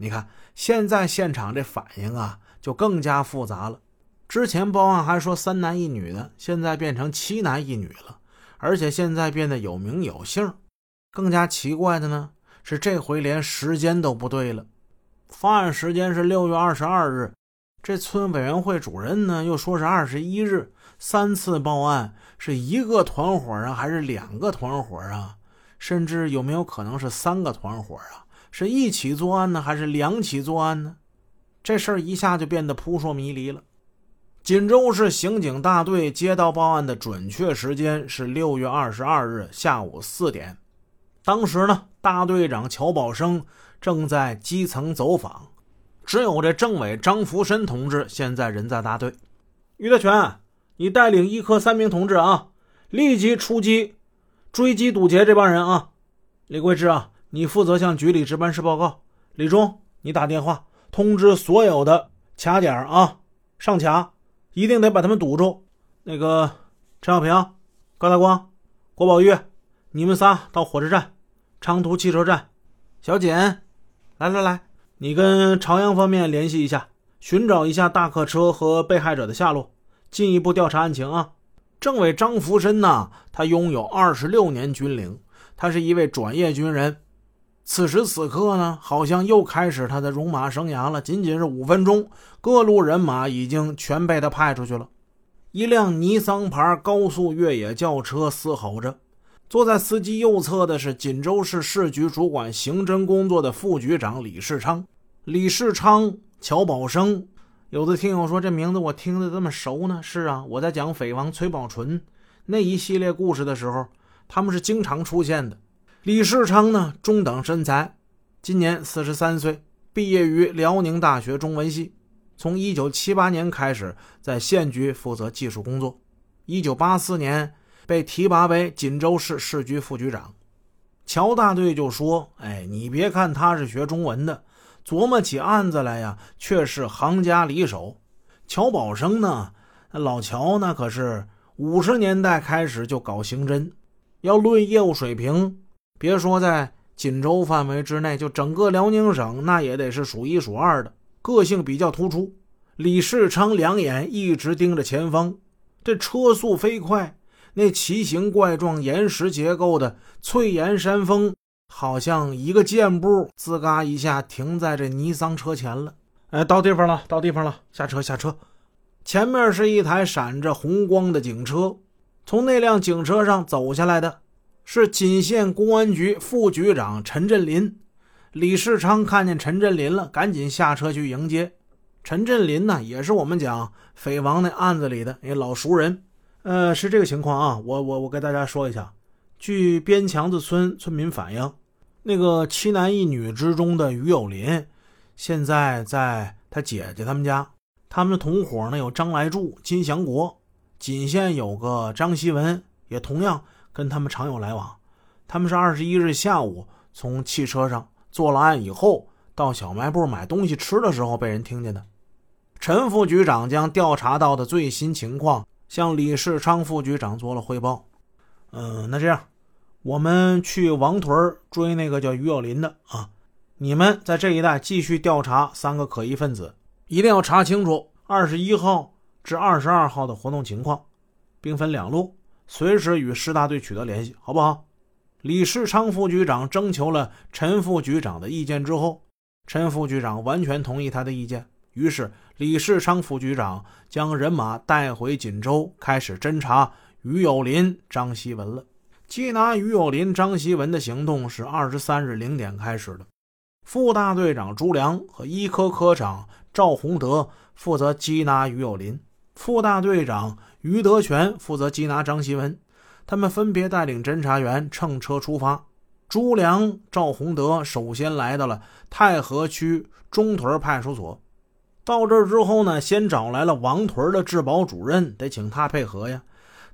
你看现在现场这反应啊，就更加复杂了。之前报案还说三男一女的，现在变成七男一女了，而且现在变得有名有姓。更加奇怪的呢，是这回连时间都不对了。发案时间是六月二十二日，这村委员会主任呢又说是二十一日。三次报案是一个团伙啊，还是两个团伙啊？甚至有没有可能是三个团伙啊？是一起作案呢，还是两起作案呢？这事儿一下就变得扑朔迷离了。锦州市刑警大队接到报案的准确时间是六月二十二日下午四点。当时呢，大队长乔宝生正在基层走访，只有这政委张福生同志现在人在大队。于德全，你带领一科三名同志啊，立即出击，追击堵截这帮人啊！李桂枝啊，你负责向局里值班室报告。李忠，你打电话通知所有的卡点啊，上卡，一定得把他们堵住。那个陈小平、高大光、郭宝玉，你们仨到火车站、长途汽车站。小简，来来来，你跟朝阳方面联系一下，寻找一下大客车和被害者的下落。进一步调查案情啊！政委张福生呢？他拥有二十六年军龄，他是一位转业军人。此时此刻呢，好像又开始他的戎马生涯了。仅仅是五分钟，各路人马已经全被他派出去了。一辆尼桑牌高速越野轿车嘶吼着，坐在司机右侧的是锦州市市局主管刑侦工作的副局长李世昌。李世昌、乔宝生。有的听友说这名字我听得这么熟呢？是啊，我在讲匪王崔宝纯那一系列故事的时候，他们是经常出现的。李世昌呢，中等身材，今年四十三岁，毕业于辽宁大学中文系，从一九七八年开始在县局负责技术工作，一九八四年被提拔为锦州市市局副局长。乔大队就说：“哎，你别看他是学中文的。”琢磨起案子来呀，却是行家里手。乔宝生呢，老乔那可是五十年代开始就搞刑侦，要论业务水平，别说在锦州范围之内，就整个辽宁省那也得是数一数二的。个性比较突出。李世昌两眼一直盯着前方，这车速飞快，那奇形怪状岩石结构的翠岩山峰。好像一个箭步，吱嘎一下停在这尼桑车前了。哎，到地方了，到地方了，下车，下车。前面是一台闪着红光的警车，从那辆警车上走下来的是锦县公安局副局长陈振林。李世昌看见陈振林了，赶紧下车去迎接。陈振林呢，也是我们讲匪王那案子里的一老熟人。呃，是这个情况啊，我我我给大家说一下，据边墙子村村民反映。那个七男一女之中的于有林，现在在他姐姐他们家。他们的同伙呢有张来柱、金祥国。锦县有个张希文，也同样跟他们常有来往。他们是二十一日下午从汽车上做了案以后，到小卖部买东西吃的时候被人听见的。陈副局长将调查到的最新情况向李世昌副局长做了汇报。嗯，那这样。我们去王屯追那个叫于有林的啊！你们在这一带继续调查三个可疑分子，一定要查清楚二十一号至二十二号的活动情况，兵分两路，随时与师大队取得联系，好不好？李世昌副局长征求了陈副局长的意见之后，陈副局长完全同意他的意见，于是李世昌副局长将人马带回锦州，开始侦查于有林、张希文了。缉拿于有林、张希文的行动是二十三日零点开始的。副大队长朱良和一科科长赵洪德负责缉拿于有林，副大队长于德全负责缉拿张希文。他们分别带领侦查员乘车出发。朱良、赵洪德首先来到了太和区中屯派出所。到这之后呢，先找来了王屯的治保主任，得请他配合呀。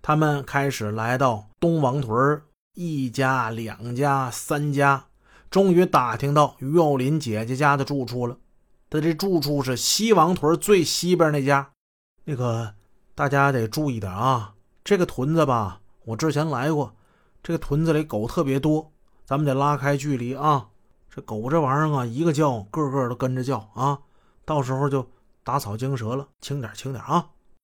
他们开始来到东王屯一家、两家、三家，终于打听到于幼林姐姐家的住处了。他这住处是西王屯最西边那家。那个大家得注意点啊，这个屯子吧，我之前来过，这个屯子里狗特别多，咱们得拉开距离啊。这狗这玩意儿啊，一个叫个个都跟着叫啊，到时候就打草惊蛇了，轻点轻点啊！